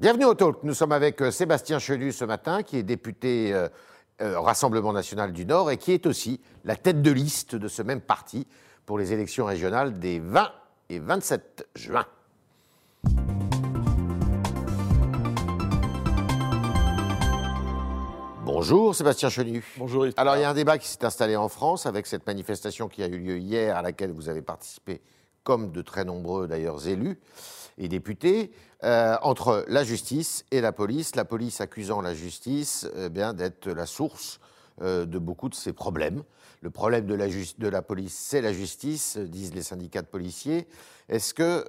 Bienvenue au Talk. Nous sommes avec euh, Sébastien Chenu ce matin, qui est député euh, euh, Rassemblement national du Nord et qui est aussi la tête de liste de ce même parti pour les élections régionales des 20 et 27 juin. Bonjour Sébastien Chenu. Bonjour. Yves. Alors il y a un débat qui s'est installé en France avec cette manifestation qui a eu lieu hier à laquelle vous avez participé comme de très nombreux d'ailleurs élus et députés, euh, entre la justice et la police, la police accusant la justice euh, bien d'être la source euh, de beaucoup de ces problèmes. Le problème de la, police, c'est la justice, disent les syndicats de policiers. Est-ce que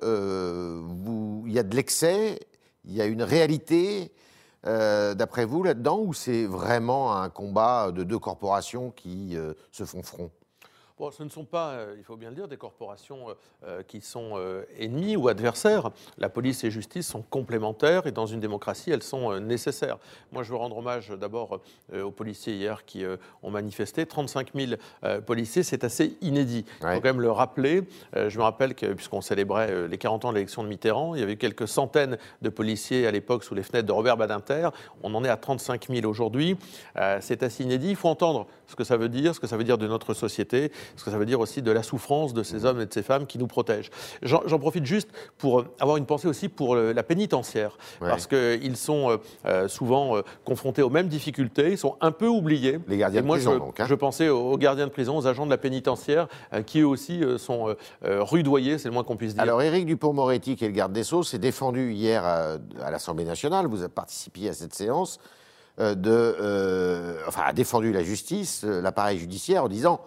il y a de l'excès, il y a une réalité, d'après vous, là-dedans, ou c'est vraiment un combat de deux corporations qui se font front? Bon, ce ne sont pas, euh, il faut bien le dire, des corporations euh, euh, qui sont ennemies ou adversaires. La police et la justice sont complémentaires et dans une démocratie, elles sont nécessaires. Moi, je veux rendre hommage d'abord aux policiers hier qui ont manifesté. 35 000 euh, policiers, c'est assez inédit. Il Ouais. faut quand même le rappeler. Je me rappelle que, puisqu'on célébrait les 40 ans de l'élection de Mitterrand, il y avait eu quelques centaines de policiers à l'époque sous les fenêtres de Robert Badinter. On en est à 35 000 aujourd'hui. C'est assez inédit. Il faut entendre ce que ça veut dire, ce que ça veut dire de notre société, ce que ça veut dire aussi de la souffrance de ces hommes et de ces femmes qui nous protègent. J'en profite juste pour euh, avoir une pensée aussi pour euh, la pénitentiaire, Ouais. parce qu'ils sont euh, euh, souvent euh, confrontés aux mêmes difficultés, ils sont un peu oubliés. Les gardiens Et de prison, je, donc, hein. je pensais aux, aux gardiens de prison, aux agents de la pénitentiaire, euh, qui eux aussi euh, sont euh, euh, rudoyés, c'est le moins qu'on puisse dire. Alors, Éric Dupont-Moretti, qui est le garde des Sceaux, s'est défendu hier à, à l'Assemblée nationale. Vous avez participé à cette séance. euh, de, euh, enfin, a défendu la justice, euh, l'appareil judiciaire, en disant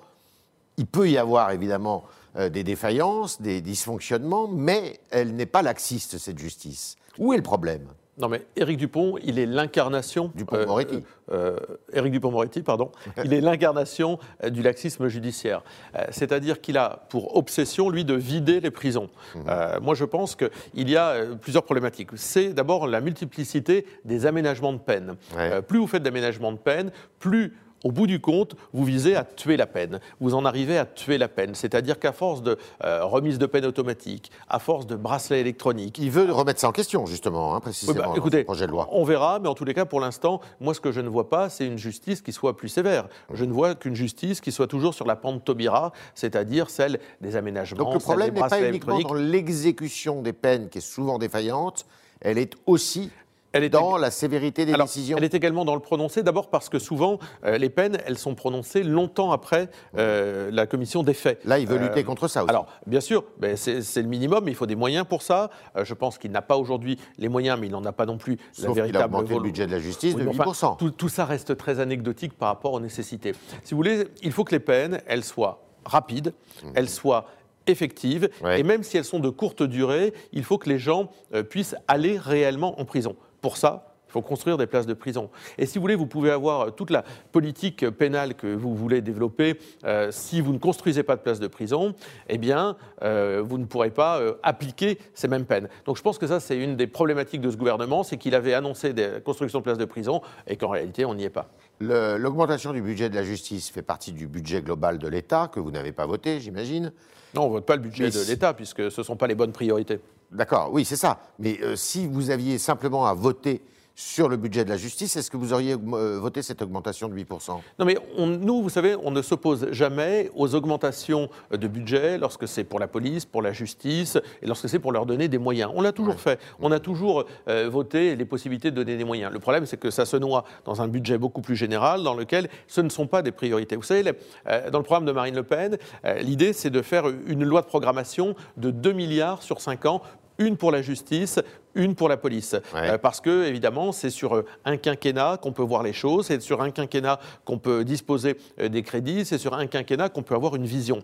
il peut y avoir évidemment euh, des défaillances, des dysfonctionnements, mais elle n'est pas laxiste, cette justice. Où est le problème? Non, mais Éric Dupont, il est l'incarnation. Dupond-Moretti. euh, euh, Éric Dupond-Moretti, pardon. il est l'incarnation du laxisme judiciaire. Euh, C'est-à-dire qu'il a pour obsession, lui, de vider les prisons. Mmh. Euh, moi, je pense qu'il y a plusieurs problématiques. C'est d'abord la multiplicité des aménagements de peine. Ouais. Plus vous faites d'aménagements de peine, plus. Au bout du compte, vous visez à tuer la peine. Vous en arrivez à tuer la peine. C'est-à-dire qu'à force de euh, remise de peine automatique, à force de bracelets électroniques, Il veut remettre ça en question, justement, hein, oui, précisément, bah, dans écoutez, ce projet de loi. on verra, mais en tous les cas, pour l'instant, moi, ce que je ne vois pas, c'est une justice qui soit plus sévère. Je ne vois qu'une justice qui soit toujours sur la pente Taubira, c'est-à-dire celle des aménagements. Donc le problème n'est pas uniquement dans l'exécution des peines, qui est souvent défaillante, elle est aussi Elle est dans la sévérité des Alors, décisions. Elle est également dans le prononcé, d'abord parce que souvent, euh, les peines, elles sont prononcées longtemps après euh, la commission des faits. Là, il veut Euh, lutter contre ça aussi. Alors, bien sûr, ben, c'est le minimum, mais il faut des moyens pour ça. Euh, je pense qu'il n'a pas aujourd'hui les moyens, mais il n'en a pas non plus la Sauf qu'il a véritable augmenté le budget de la justice Oui, de mais enfin, 8%. tout, tout ça reste très anecdotique par rapport aux nécessités. Si vous voulez, il faut que les peines, elles soient rapides, elles soient effectives. Ouais. et même si elles sont de courte durée, il faut que les gens euh, puissent aller réellement en prison. Pour ça, il faut construire des places de prison. Et si vous voulez, vous pouvez avoir euh, toute la politique pénale que vous voulez développer. euh, si vous ne construisez pas de places de prison, eh bien, euh, vous ne pourrez pas euh, appliquer ces mêmes peines. Donc je pense que ça, c'est une des problématiques de ce gouvernement, c'est qu'il avait annoncé des constructions de places de prison et qu'en réalité, on n'y est pas. L'augmentation du budget de la justice fait partie du budget global de l'État, que vous n'avez pas voté, j'imagine. Non, on ne vote pas le budget Mais de l'État, puisque ce ne sont pas les bonnes priorités. D'accord, oui, c'est ça. Mais euh, si vous aviez simplement à voter sur le budget de la justice, est-ce que vous auriez euh, voté cette augmentation de 8% Non, mais on- nous, vous savez, on ne s'oppose jamais aux augmentations de budget lorsque c'est pour la police, pour la justice et lorsque c'est pour leur donner des moyens. On l'a toujours fait. On a toujours euh, voté les possibilités de donner des moyens. Le problème, c'est que ça se noie dans un budget beaucoup plus général dans lequel ce ne sont pas des priorités. Vous savez, les- euh, dans le programme de Marine Le Pen, euh, l'idée, c'est de faire une loi de programmation de 2 milliards sur 5 ans une pour la justice, une pour la police. Ouais. Euh, parce que, évidemment, c'est sur euh, un quinquennat qu'on peut voir les choses, c'est sur un quinquennat qu'on peut disposer euh, des crédits, c'est sur un quinquennat qu'on peut avoir une vision.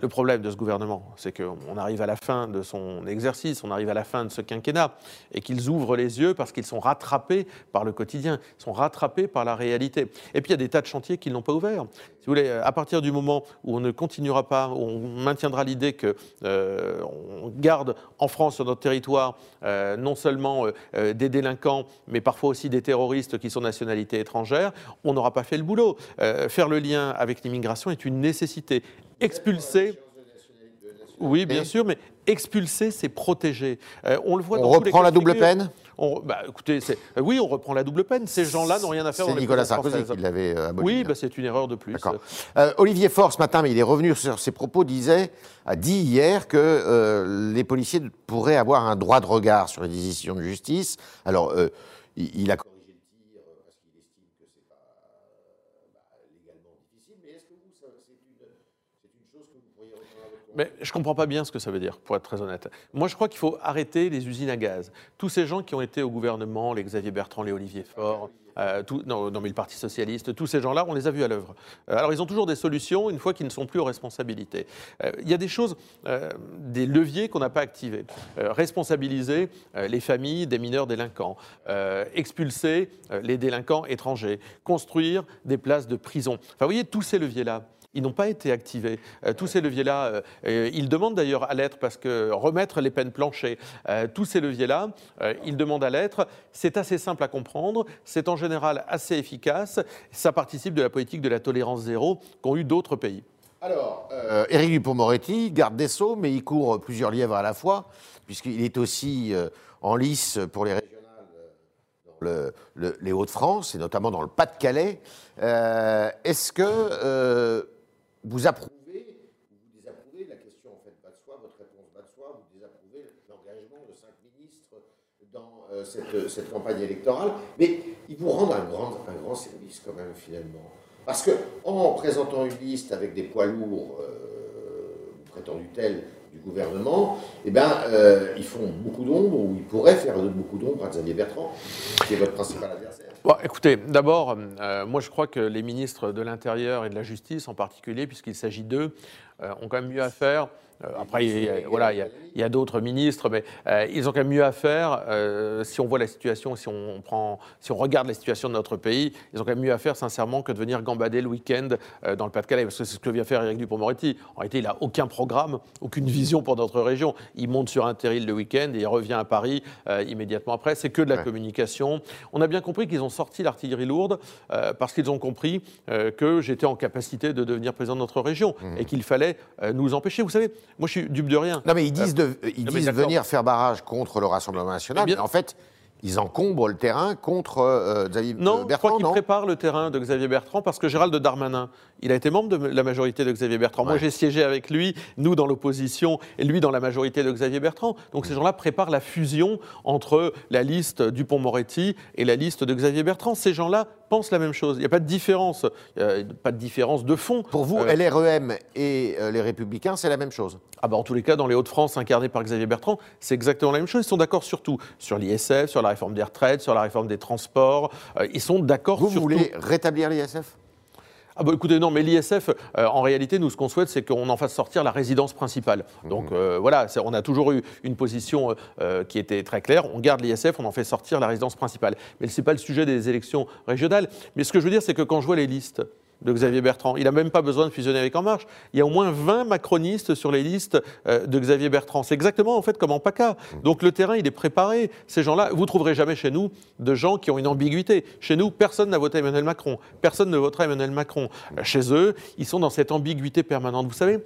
Le problème de ce gouvernement, c'est qu'on arrive à la fin de son exercice, on arrive à la fin de ce quinquennat, et qu'ils ouvrent les yeux parce qu'ils sont rattrapés par le quotidien, sont rattrapés par la réalité. Et puis il y a des tas de chantiers qu'ils n'ont pas ouverts. Si vous voulez, à partir du moment où on ne continuera pas, où on maintiendra l'idée que euh, garde en France, sur notre territoire, euh, non seulement euh, des délinquants, mais parfois aussi des terroristes qui sont nationalité étrangère, on n'aura pas fait le boulot. Faire le lien avec l'immigration est une nécessité. Expulser. Oui, bien sûr, mais expulser, c'est protéger. Euh, on le voit On dans tous les reprend la double peine on, bah, écoutez, oui, on reprend la double peine. Ces gens-là n'ont rien à faire. C'est Nicolas Sarkozy qui l'avait aboli. Oui, bah, c'est une erreur de plus. Olivier Faure, ce matin, mais il est revenu sur ses propos, disait, a dit hier que les policiers pourraient avoir un droit de regard sur les décisions de justice. Alors, il, a Mais je ne comprends pas bien ce que ça veut dire, pour être très honnête. Moi, je crois qu'il faut arrêter les usines à gaz. Tous ces gens qui ont été au gouvernement, les Xavier Bertrand, les Olivier Faure, euh, le Parti Socialiste, tous ces gens-là, on les a vus à l'œuvre. Euh, alors, ils ont toujours des solutions une fois qu'ils ne sont plus aux responsabilités. Euh, il y a des choses, des leviers qu'on n'a pas activés. responsabiliser les familles des mineurs délinquants, expulser les délinquants étrangers, construire des places de prison. Enfin, vous voyez, tous ces leviers-là, ils n'ont pas été activés. Euh, tous ces leviers-là, euh, euh, ils demandent d'ailleurs à l'être parce que remettre les peines planchées, tous ces leviers-là, ils demandent à l'être. C'est assez simple à comprendre, c'est en général assez efficace, ça participe de la politique de la tolérance zéro qu'ont eu d'autres pays. Alors, Éric Dupond-Moretti, garde des Sceaux, mais il court plusieurs lièvres à la fois, puisqu'il est aussi en lice pour les régionales dans les Hauts-de-France, et notamment dans le Pas-de-Calais. Est-ce que vous approuvez ou vous désapprouvez, la question en fait pas de soi, votre réponse va de soi, vous désapprouvez l'engagement de cinq ministres dans euh, cette, cette, campagne électorale, mais ils vous rendent un grand, un grand service quand même finalement. Parce que en présentant une liste avec des poids lourds, euh, prétendus tels, du gouvernement, eh ben, euh, ils font beaucoup d'ombre, ou ils pourraient faire beaucoup d'ombre à Xavier Bertrand, qui est votre principal adversaire. Écoutez, d'abord, euh, moi je crois que les ministres de l'Intérieur et de la Justice en particulier, puisqu'il s'agit d'eux, ont quand même mieux à faire euh, après, il y a, voilà, il y a, d'autres ministres, mais euh, ils ont quand même mieux à faire. Euh, si on voit la situation, si on, prend, si on regarde la situation de notre pays, ils ont quand même mieux à faire, sincèrement, que de venir gambader le week-end dans le Pas-de-Calais. Parce que c'est ce que vient faire Éric Dupond-Moretti. En réalité, il n'a aucun programme, aucune vision pour notre région. Il monte sur un terril le week-end et il revient à Paris immédiatement après. C'est que de la communication. On a bien compris qu'ils ont sorti l'artillerie lourde parce qu'ils ont compris que j'étais en capacité de devenir président de notre région mmh. et qu'il fallait nous empêcher. Vous savez, moi, je suis dupe de rien. Non, mais ils disent, de, ils disent venir faire barrage contre le Rassemblement national. mais en fait, ils encombrent le terrain contre euh, Xavier non, Bertrand. Je crois qu'ils préparent le terrain de Xavier Bertrand parce que Gérald Darmanin, il a été membre de la majorité de Xavier Bertrand. Moi, j'ai siégé avec lui, nous dans l'opposition, et lui dans la majorité de Xavier Bertrand. Donc ces gens-là préparent la fusion entre la liste Dupont-Moretti et la liste de Xavier Bertrand. Ces gens-là pensent la même chose. Il n'y a pas de différence, pas de différence de fond. Pour vous, euh, LREM et euh, les Républicains, c'est la même chose ah bah En tous les cas, dans les Hauts-de-France, incarnés par Xavier Bertrand, c'est exactement la même chose. Ils sont d'accord sur tout. Sur l'ISF, sur la réforme des retraites, sur la réforme des transports. Euh, ils sont d'accord sur. Vous voulez rétablir l'ISF? Ah bah écoutez, non, mais l'ISF, euh, en réalité, nous, ce qu'on souhaite, c'est qu'on en fasse sortir la résidence principale. Mmh. Donc euh, voilà, on a toujours eu une position qui était très claire. On garde l'ISF, on en fait sortir la résidence principale. Mais ce n'est pas le sujet des élections régionales. Mais ce que je veux dire, c'est que quand je vois les listes, de Xavier Bertrand. Il n'a même pas besoin de fusionner avec En Marche. Il y a au moins 20 macronistes sur les listes euh, de Xavier Bertrand. C'est exactement en fait comme en PACA. Donc le terrain, il est préparé. Ces gens-là, vous trouverez jamais chez nous de gens qui ont une ambiguïté. Chez nous, personne n'a voté Emmanuel Macron. Personne ne votera Emmanuel Macron. Euh, chez eux, ils sont dans cette ambiguïté permanente. Vous savez,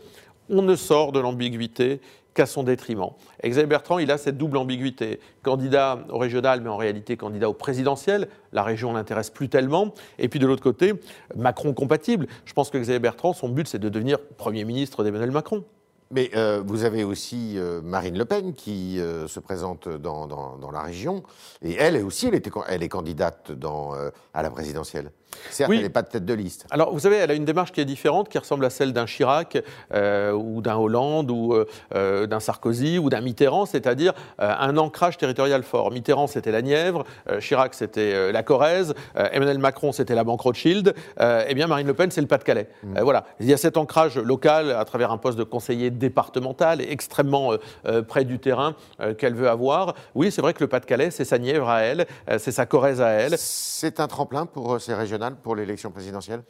on ne sort de l'ambiguïté qu'à son détriment. Xavier Bertrand, il a cette double ambiguïté. Candidat au régional, mais en réalité candidat au présidentiel. La région l'intéresse plus tellement. Et puis de l'autre côté, Macron compatible. Je pense que Xavier Bertrand, son but, c'est de devenir Premier ministre d'Emmanuel Macron. Mais euh, vous avez aussi euh, Marine Le Pen qui euh, se présente dans, la région. Et elle aussi, elle, elle est candidate dans, à la présidentielle. Certes, elle n'est pas de tête de liste. Alors, vous savez, elle a une démarche qui est différente, qui ressemble à celle d'un Chirac ou d'un Hollande ou d'un Sarkozy ou d'un Mitterrand, c'est-à-dire un ancrage territorial fort. Mitterrand, c'était la Nièvre, Chirac, c'était la Corrèze, Emmanuel Macron, c'était la Banque Rothschild. eh bien, Marine Le Pen, c'est le Pas-de-Calais. Mmh. voilà. Il y a cet ancrage local à travers un poste de conseiller départementale, extrêmement euh, euh, près du terrain euh, qu'elle veut avoir. Oui, c'est vrai que le Pas-de-Calais, c'est sa Nièvre à elle, c'est sa Corrèze à elle. C'est un tremplin pour ces régionales, pour l'élection présidentielle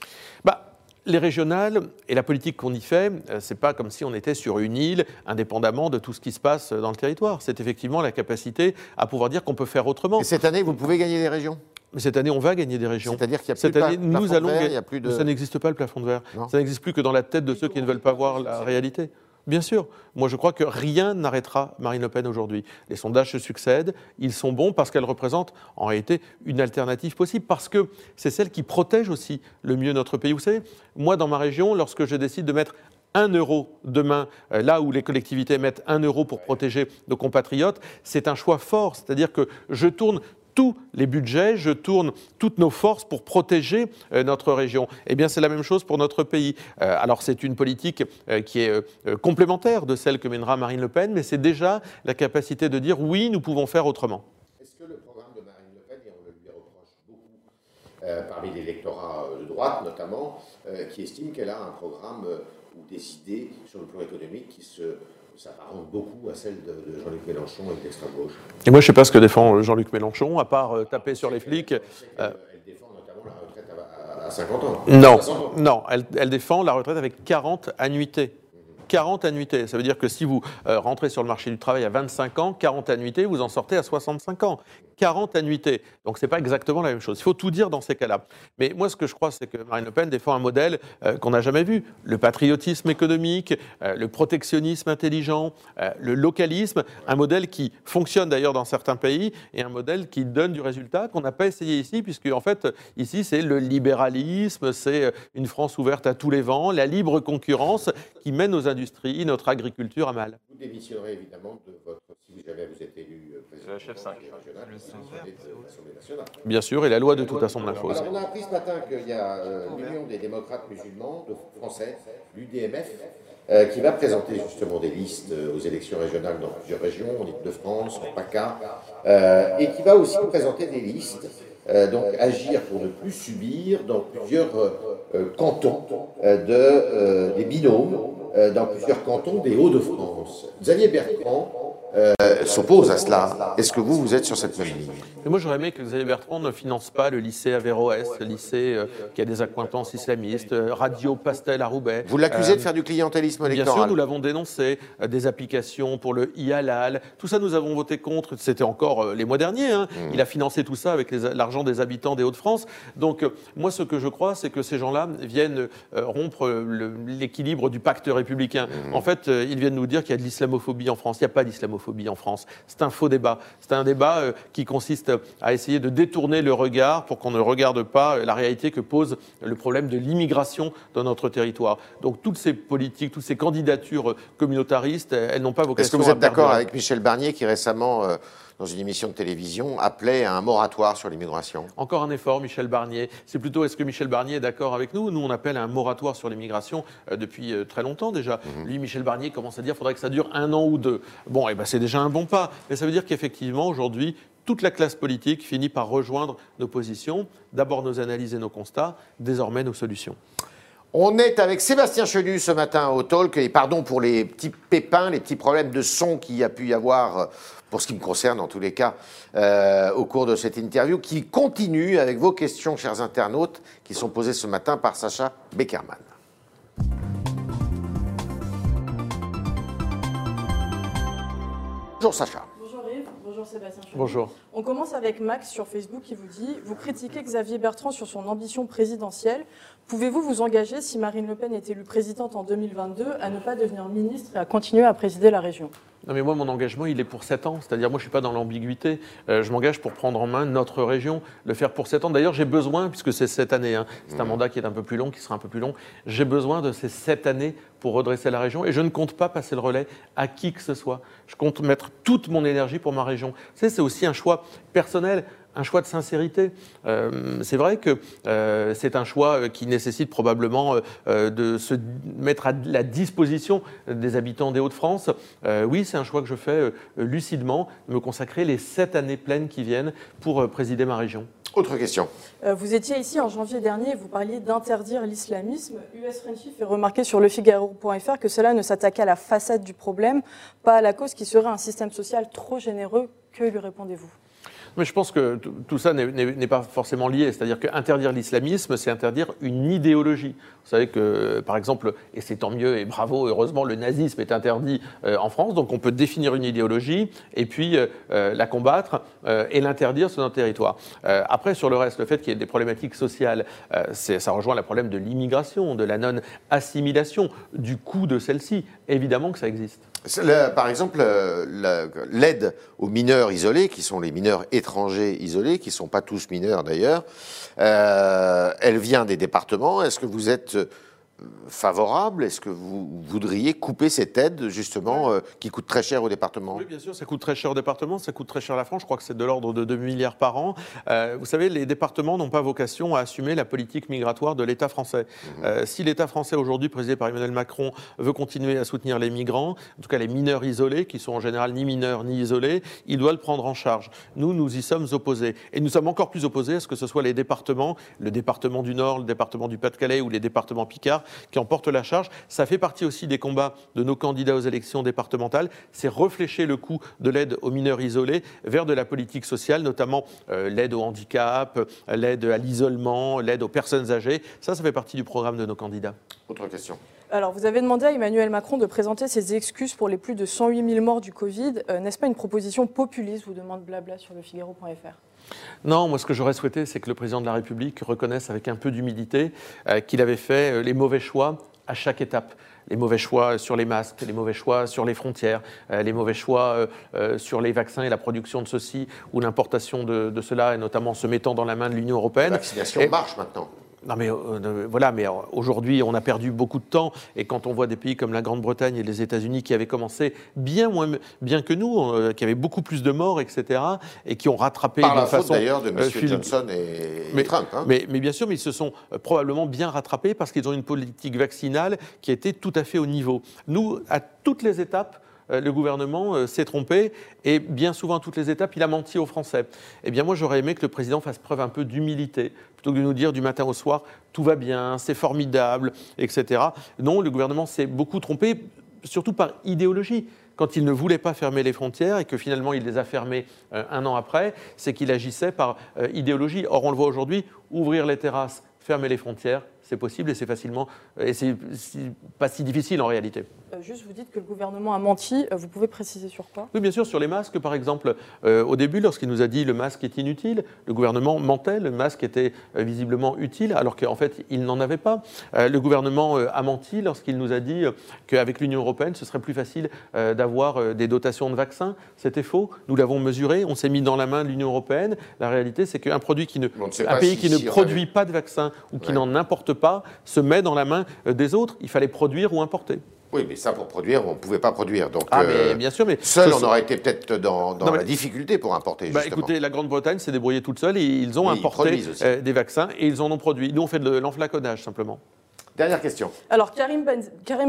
bah, les régionales et la politique qu'on y fait, c'est pas comme si on était sur une île indépendamment de tout ce qui se passe dans le territoire. C'est effectivement la capacité à pouvoir dire qu'on peut faire autrement. Et cette année, vous pouvez gagner des régions? Mais cette année, on va gagner des régions. C'est-à-dire qu'il y a plus cette année, nous allons plus de... Ça n'existe pas le plafond de verre. Ça n'existe plus que dans la tête de ceux qui ne veulent pas voir la réalité. Bien sûr. Moi, je crois que rien n'arrêtera Marine Le Pen aujourd'hui. Les sondages se succèdent. Ils sont bons parce qu'elle représente en réalité une alternative possible, parce que c'est celle qui protège aussi le mieux notre pays. Vous savez, moi, dans ma région, lorsque je décide de mettre un euro demain, euh, là où les collectivités mettent un euro pour protéger nos compatriotes, c'est un choix fort. C'est-à-dire que je tourne tous les budgets, je tourne toutes nos forces pour protéger euh, notre région. Eh bien, c'est la même chose pour notre pays. Euh, alors, c'est une politique qui est complémentaire de celle que mènera Marine Le Pen, mais c'est déjà la capacité de dire oui, nous pouvons faire autrement. Est-ce que le programme de Marine Le Pen, et on le lui reproche beaucoup parmi l'électorat de droite notamment, qui estime qu'elle a un programme ou des idées sur le plan économique qui se s'apparentent beaucoup à celles de, Jean-Luc Mélenchon et de l'extrême gauche. Et moi, je ne sais pas ce que défend Jean-Luc Mélenchon, à part euh, taper sur les flics. Euh, elle défend notamment la retraite à, 50 ans. Non, non elle, elle, défend la retraite avec 40 annuités. 40 annuités. Ça veut dire que si vous euh, rentrez sur le marché du travail à 25 ans, 40 annuités, vous en sortez à 65 ans. 40 annuités. Donc ce n'est pas exactement la même chose. Il faut tout dire dans ces cas-là. Mais moi, ce que je crois, c'est que Marine Le Pen défend un modèle euh, qu'on n'a jamais vu. Le patriotisme économique, euh, le protectionnisme intelligent, le localisme, un modèle qui fonctionne d'ailleurs dans certains pays et un modèle qui donne du résultat qu'on n'a pas essayé ici, puisque en fait, ici, c'est le libéralisme, c'est une France ouverte à tous les vents, la libre concurrence qui mène aux industries, notre agriculture à mal. Vous démissionnerez évidemment de votre, si jamais vous êtes élu euh, président chef 5. Bien sûr, et la loi de toute façon de l'info. on a appris ce matin qu'il y a euh, l'Union des démocrates musulmans de français, l'UDMF, euh, qui va présenter justement des listes aux élections régionales dans plusieurs régions, en Ile-de-France, en PACA, et qui va aussi présenter des listes, donc agir pour ne plus subir dans plusieurs cantons de, des binômes euh, dans plusieurs cantons des Hauts-de-France. Xavier Bertrand euh, s'oppose à cela. Est-ce que vous, vous êtes sur cette même ligne? Moi, j'aurais aimé que Xavier Bertrand ne finance pas le lycée Averroès, le lycée euh, qui a des accointances islamistes, Radio Pastel à Roubaix. Vous l'accusez de faire du clientélisme électoral Bien sûr, nous l'avons dénoncé. des applications pour le IALAL, tout ça, nous avons voté contre. C'était encore les mois derniers. Hein. Mmh. Il a financé tout ça avec l'argent des habitants des Hauts-de-France. Donc, moi, ce que je crois, c'est que ces gens-là viennent rompre l'équilibre du pacte républicain. Mmh. En fait, euh, ils viennent nous dire qu'il y a de l'islamophobie en France. Il n'y a pas d'islamophobie en France. C'est un faux débat. C'est un débat euh, qui consiste à essayer de détourner le regard pour qu'on ne regarde pas la réalité que pose le problème de l'immigration dans notre territoire. Donc toutes ces politiques, toutes ces candidatures communautaristes, elles n'ont pas vocation à... Est-ce que vous êtes d'accord avec Michel Barnier qui récemment... Euh, dans une émission de télévision, appelait à un moratoire sur l'immigration. Encore un effort, Michel Barnier. C'est plutôt, est-ce que Michel Barnier est d'accord avec nous? Nous, on appelle à un moratoire sur l'immigration euh, depuis euh, très longtemps déjà. Mhm. Lui, Michel Barnier, commence à dire qu'il faudrait que ça dure un an ou deux. Bon, et eh ben, c'est déjà un bon pas. Mais ça veut dire qu'effectivement, aujourd'hui, toute la classe politique finit par rejoindre nos positions, d'abord nos analyses et nos constats, désormais nos solutions. On est avec Sébastien Chenu ce matin au talk, et pardon pour les petits pépins, les petits problèmes de son qu'il y a pu y avoir euh, pour ce qui me concerne en tous les cas, euh, au cours de cette interview, qui continue avec vos questions, chers internautes, qui sont posées ce matin par Sacha Beckerman. Bonjour Sacha. Bonjour. On commence avec Max sur Facebook qui vous dit Vous critiquez Xavier Bertrand sur son ambition présidentielle. Pouvez-vous vous engager, si Marine Le Pen est élue présidente en 2022, à ne pas devenir ministre et à continuer à présider la région? Non mais moi mon engagement il est pour 7 ans, c'est-à-dire moi je suis pas dans l'ambiguïté, euh, je m'engage pour prendre en main notre région, le faire pour 7 ans. D'ailleurs j'ai besoin, puisque c'est cette année, hein, c'est un mmh. mandat qui est un peu plus long, qui sera un peu plus long, j'ai besoin de ces 7 années pour redresser la région et je ne compte pas passer le relais à qui que ce soit. Je compte mettre toute mon énergie pour ma région. c'est aussi un choix personnel un choix de sincérité. Euh, c'est vrai que euh, c'est un choix qui nécessite probablement euh, de se mettre à la disposition des habitants des Hauts-de-France. oui, c'est un choix que je fais lucidement, de me consacrer les sept années pleines qui viennent pour présider ma région. Autre question. vous étiez ici en janvier dernier et vous parliez d'interdire l'islamisme. US Friendship fait remarquer sur lefigaro.fr que cela ne s'attaquait à la façade du problème, pas à la cause qui serait un système social trop généreux. Que lui répondez-vous? Mais je pense que tout ça n'est pas forcément lié. C'est-à-dire qu'interdire l'islamisme, c'est interdire une idéologie. Vous savez que, par exemple, et c'est tant mieux et bravo, heureusement, le nazisme est interdit euh, en France. Donc on peut définir une idéologie et puis euh, euh, la combattre et l'interdire sur notre territoire. après, sur le reste, le fait qu'il y ait des problématiques sociales, ça rejoint le problème de l'immigration, de la non-assimilation, du coût de celle-ci évidemment que ça existe. par exemple, l'aide aux mineurs isolés, qui sont les mineurs étrangers isolés, qui ne sont pas tous mineurs d'ailleurs, elle vient des départements. Est-ce que vous êtes favorable? Est-ce que vous voudriez couper cette aide, justement, euh, qui coûte très cher au département? Oui, bien sûr, ça coûte très cher au département, ça coûte très cher à la France. Je crois que c'est de l'ordre de 2 milliards par an. Euh, vous savez, les départements n'ont pas vocation à assumer la politique migratoire de l'État français. Mmh. Euh, si l'État français, aujourd'hui, présidé par Emmanuel Macron, veut continuer à soutenir les migrants, en tout cas les mineurs isolés, qui sont en général ni mineurs ni isolés, il doit le prendre en charge. Nous, nous y sommes opposés. Et nous sommes encore plus opposés à ce que ce soit les départements, le département du Nord, le département du Pas-de-Calais ou les départements Picard, qui en portent la charge. Ça fait partie aussi des combats de nos candidats aux élections départementales. C'est réfléchir le coût de l'aide aux mineurs isolés vers de la politique sociale, notamment euh, l'aide au handicap, l'aide à l'isolement, l'aide aux personnes âgées. Ça, ça fait partie du programme de nos candidats. Autre question. Alors, vous avez demandé à Emmanuel Macron de présenter ses excuses pour les plus de 108 000 morts du Covid. Euh, n'est-ce pas une proposition populiste, vous demande Blabla sur le Figaro.fr non, moi ce que j'aurais souhaité, c'est que le président de la République reconnaisse avec un peu d'humilité euh, qu'il avait fait euh, les mauvais choix à chaque étape les mauvais choix sur les masques, les mauvais choix sur les frontières, euh, les mauvais choix sur les vaccins et la production de ceci ou l'importation de, cela, et notamment se mettant dans la main de l'Union européenne. La vaccination marche maintenant. Non mais euh, voilà, mais aujourd'hui on a perdu beaucoup de temps et quand on voit des pays comme la Grande-Bretagne et les États-Unis qui avaient commencé bien moins bien que nous, euh, qui avaient beaucoup plus de morts, etc. et qui ont rattrapé Par la façon d'ailleurs de M. Euh, Johnson et, mais, Trump. Hein. Mais, mais, bien sûr, mais ils se sont probablement bien rattrapés parce qu'ils ont une politique vaccinale qui était tout à fait au niveau. Nous, à toutes les étapes, euh, le gouvernement euh, s'est trompé et bien souvent à toutes les étapes, il a menti aux Français. Eh bien moi j'aurais aimé que le président fasse preuve un peu d'humilité plutôt que de nous dire du matin au soir tout va bien, c'est formidable, etc. Non, le gouvernement s'est beaucoup trompé, surtout par idéologie quand il ne voulait pas fermer les frontières et que finalement il les a fermées euh, un an après, c'est qu'il agissait par idéologie. Or, on le voit aujourd'hui, ouvrir les terrasses, fermer les frontières, c'est possible et c'est facilement et c'est pas si difficile en réalité. Euh, juste, vous dites que le gouvernement a menti. Euh, vous pouvez préciser sur quoi? Oui, bien sûr, sur les masques, par exemple. Euh, au début, lorsqu'il nous a dit le masque est inutile, le gouvernement mentait. Le masque était visiblement utile, alors qu'en fait, il n'en avait pas. le gouvernement a menti lorsqu'il nous a dit qu'avec l'Union européenne, ce serait plus facile d'avoir des dotations de vaccins. C'était faux. Nous l'avons mesuré. On s'est mis dans la main de l'Union européenne. La réalité, c'est qu'un produit qui ne, un pays qui ne produit pas de vaccins ou qui n'en importe pas se met dans la main des autres. Il fallait produire ou importer. Oui, mais ça, pour produire, on ne pouvait pas produire. Donc, ah, mais euh, bien sûr, mais seul, on aurait été peut-être dans, la difficulté pour importer. Bah, écoutez, la Grande-Bretagne s'est débrouillée toute seule et ils ont importé euh, des vaccins et ils en ont produit. Nous, on fait de l'enflaconnage simplement. Dernière question. Alors, Karim,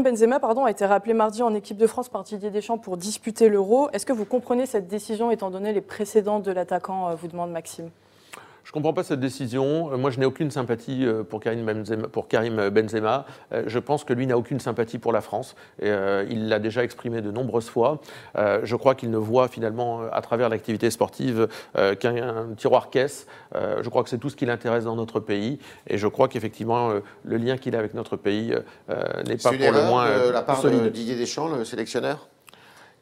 Benzema pardon, a été rappelé mardi en équipe de France par Didier Deschamps pour disputer l'Euro. Est-ce que vous comprenez cette décision étant donné les précédents de l'attaquant, euh, vous demande Maxime? Je ne comprends pas cette décision. Euh, moi, je n'ai aucune sympathie euh, pour Karim Benzema. Pour Karim Benzema. Euh, je pense que lui n'a aucune sympathie pour la France. Et, il l'a déjà exprimé de nombreuses fois. je crois qu'il ne voit finalement, à travers l'activité sportive, qu'un tiroir caisse. je crois que c'est tout ce qui l'intéresse dans notre pays. Et je crois qu'effectivement, le lien qu'il a avec notre pays n'est pas pour le moins. La part de Didier Deschamps, le sélectionneur?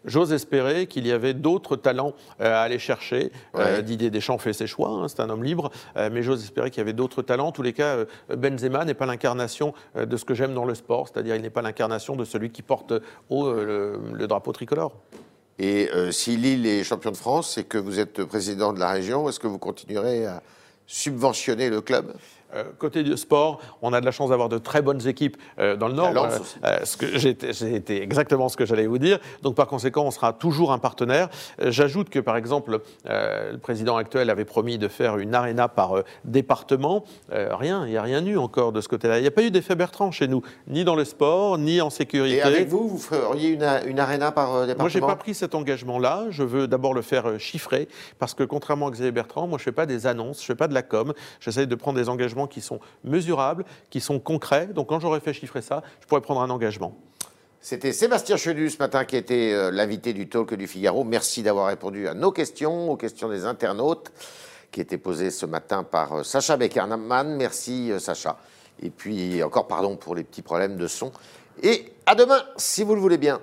J'ose espérer qu'il y avait d'autres talents euh, à aller chercher. Euh, Didier Deschamps fait ses choix, hein, c'est un homme libre, euh, mais j'ose espérer qu'il y avait d'autres talents. En tous les cas, Benzema n'est pas l'incarnation de ce que j'aime dans le sport, c'est-à-dire il n'est pas l'incarnation de celui qui porte haut le, drapeau tricolore. Et si Lille est champion de France et que vous êtes président de la région, est-ce que vous continuerez à subventionner le club? Côté du sport, on a de la chance d'avoir de très bonnes équipes euh, dans le Nord. Euh, ce que j'ai exactement ce que j'allais vous dire. Donc par conséquent, on sera toujours un partenaire. J'ajoute que par exemple, le président actuel avait promis de faire une aréna par département. rien, il n'y a rien eu encore de ce côté-là. Il n'y a pas eu d'effet Bertrand chez nous, ni dans le sport, ni en sécurité. Et avec vous, vous feriez une, une aréna par département Moi, j'ai pas pris cet engagement-là. Je veux d'abord le faire chiffrer, parce que contrairement à Xavier Bertrand, moi, je fais pas des annonces, je fais pas de la com. J'essaie de prendre des engagements qui sont mesurables, qui sont concrets. Donc quand j'aurais fait chiffrer ça, je pourrais prendre un engagement. C'était Sébastien Chenu ce matin qui était euh, l'invité du talk du Figaro. Merci d'avoir répondu à nos questions, aux questions des internautes qui étaient posées ce matin par euh, Sacha Beckerman. Merci euh, Sacha. Et puis encore pardon pour les petits problèmes de son. Et à demain, si vous le voulez bien.